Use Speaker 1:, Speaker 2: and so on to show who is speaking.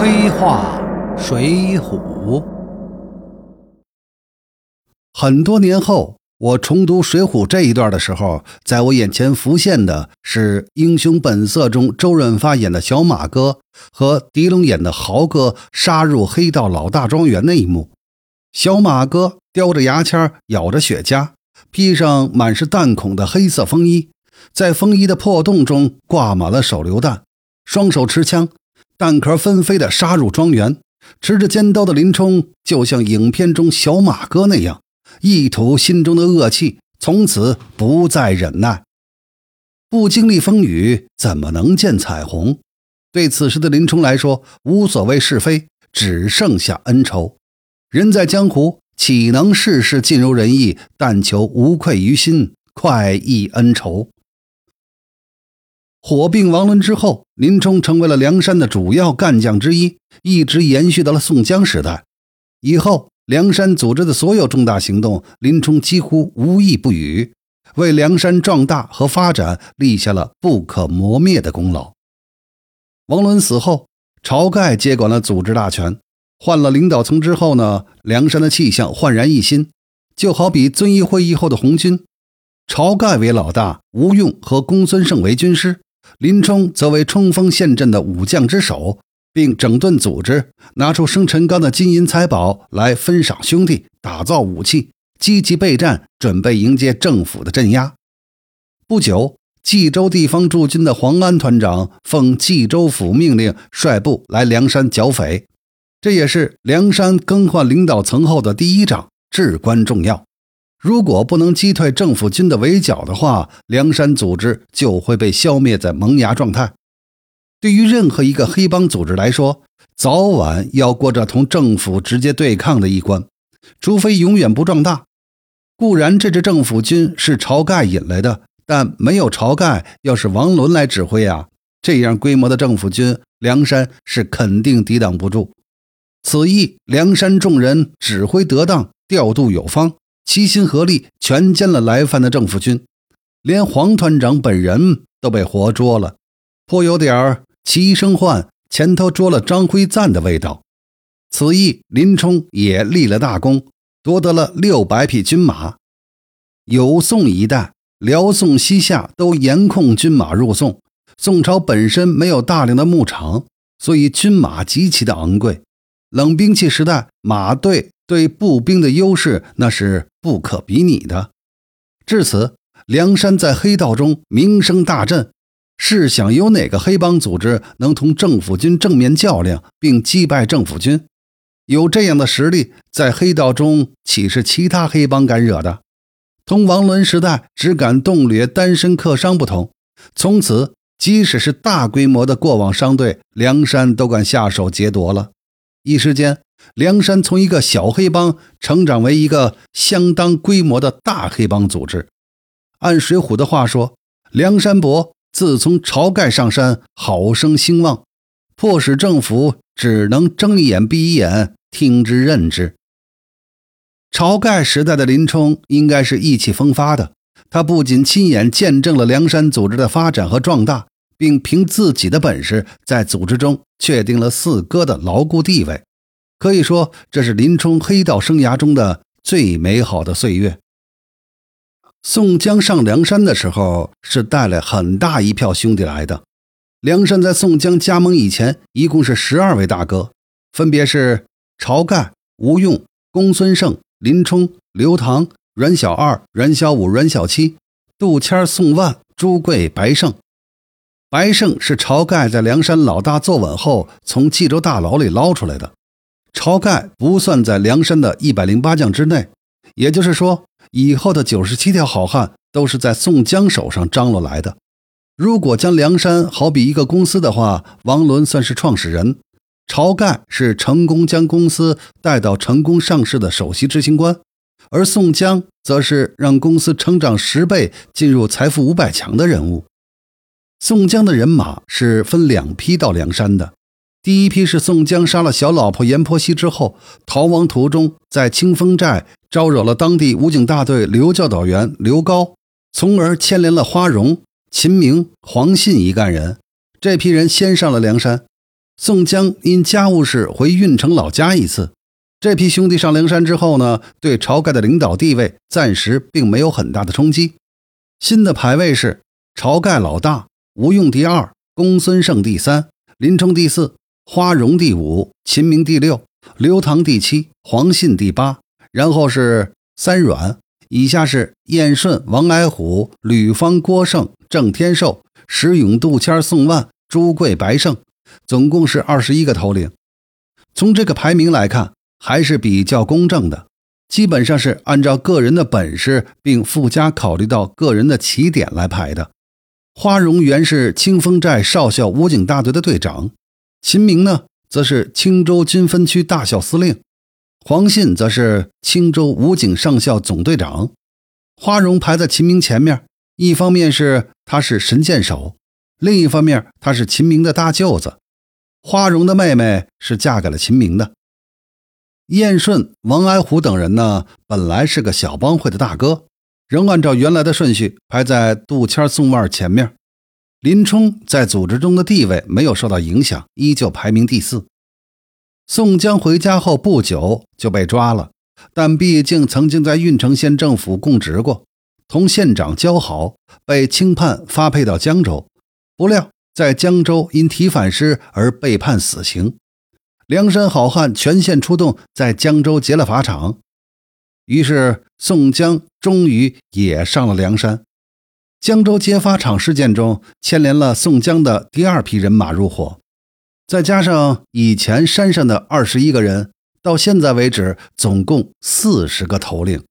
Speaker 1: 黑话水浒。很多年后，我重读《水浒》这一段的时候，在我眼前浮现的是《英雄本色》中周润发演的小马哥和狄龙演的豪哥杀入黑道老大庄园那一幕。小马哥叼着牙签，咬着雪茄，披上满是弹孔的黑色风衣，在风衣的破洞中挂满了手榴弹，双手持枪。弹壳纷飞的杀入庄园，持着尖刀的林冲就像影片中小马哥那样，一吐心中的恶气，从此不再忍耐。不经历风雨，怎么能见彩虹？对此时的林冲来说，无所谓是非，只剩下恩仇。人在江湖，岂能事事尽如人意？但求无愧于心，快意恩仇。火并王伦之后，林冲成为了梁山的主要干将之一，一直延续到了宋江时代。以后，梁山组织的所有重大行动，林冲几乎无一不语，为梁山壮大和发展立下了不可磨灭的功劳。王伦死后，晁盖接管了组织大权，换了领导层之后呢，梁山的气象焕然一新，就好比遵义会议后的红军，晁盖为老大，吴用和公孙胜为军师。林冲则为冲锋陷阵的武将之首，并整顿组织，拿出生辰纲的金银财宝来分赏兄弟，打造武器，积极备战，准备迎接政府的镇压。不久，冀州地方驻军的黄安团长奉冀州府命令，率部来梁山剿匪，这也是梁山更换领导层后的第一仗，至关重要。如果不能击退政府军的围剿的话，梁山组织就会被消灭在萌芽状态。对于任何一个黑帮组织来说，早晚要过着同政府直接对抗的一关，除非永远不壮大。固然这支政府军是晁盖引来的，但没有晁盖，要是王伦来指挥啊，这样规模的政府军，梁山是肯定抵挡不住。此役，梁山众人指挥得当，调度有方。齐心合力，全歼了来犯的政府军，连黄团长本人都被活捉了，颇有点儿齐生焕前头捉了张辉赞的味道。此役，林冲也立了大功，夺得了六百匹军马。有宋一带，辽宋西夏都严控军马入宋。宋朝本身没有大量的牧场，所以军马极其的昂贵。冷兵器时代，马队。对步兵的优势那是不可比拟的。至此，梁山在黑道中名声大振。试想，有哪个黑帮组织能同政府军正面较量并击败政府军？有这样的实力，在黑道中岂是其他黑帮敢惹的？同王伦时代只敢动掠单身客商不同，从此即使是大规模的过往商队，梁山都敢下手劫夺了。一时间。梁山从一个小黑帮成长为一个相当规模的大黑帮组织。按水浒的话说，梁山伯自从晁盖上山，好生兴旺，迫使政府只能睁一眼闭一眼，听之任之。晁盖时代的林冲应该是意气风发的，他不仅亲眼见证了梁山组织的发展和壮大，并凭自己的本事在组织中确定了四哥的牢固地位。可以说，这是林冲黑道生涯中的最美好的岁月。宋江上梁山的时候，是带了很大一票兄弟来的。梁山在宋江加盟以前，一共是十二位大哥，分别是晁盖、吴用、公孙胜、林冲、刘唐、阮小二、阮小五、阮小七、杜谦、宋万、朱贵、白胜。白胜是晁盖在梁山老大坐稳后，从冀州大牢里捞出来的。晁盖不算在梁山的一百零八将之内，也就是说，以后的九十七条好汉都是在宋江手上张罗来的。如果将梁山好比一个公司的话，王伦算是创始人，晁盖是成功将公司带到成功上市的首席执行官，而宋江则是让公司成长十倍、进入财富五百强的人物。宋江的人马是分两批到梁山的。第一批是宋江杀了小老婆阎婆惜之后，逃亡途中在清风寨招惹了当地武警大队刘教导员刘高，从而牵连了花荣、秦明、黄信一干人。这批人先上了梁山。宋江因家务事回郓城老家一次。这批兄弟上梁山之后呢，对晁盖的领导地位暂时并没有很大的冲击。新的排位是晁盖老大，吴用第二，公孙胜第三，林冲第四，花荣第五，秦明第六，刘唐第七，黄信第八。然后是三阮，以下是燕顺、王矮虎、吕方、郭盛、郑天寿、石勇、杜迁、宋万、朱贵、白胜，总共是二十一个头领。从这个排名来看。还是比较公正的，基本上是按照个人的本事，并附加考虑到个人的起点来排的。花荣原是清风寨少校武警大队的队长，秦明呢，则是青州军分区大校司令，黄信则是青州武警上校总队长。花荣排在秦明前面，一方面是他是神箭手，另一方面他是秦明的大舅子。花荣的妹妹是嫁给了秦明的。燕顺、王安虎等人呢，本来是个小帮会的大哥，仍按照原来的顺序排在杜迁、宋万前面。林冲在组织中的地位没有受到影响，依旧排名第四。宋江回家后不久就被抓了，但毕竟曾经在郓城县政府供职过，同县长交好，被轻判发配到江州。不料在江州因提反诗而被判死刑。梁山好汉全线出动，在江州劫了法场，于是宋江终于也上了梁山。江州揭发场事件中牵连了宋江的第二批人马入伙，再加上以前山上的二十一个人，到现在为止总共四十个头领。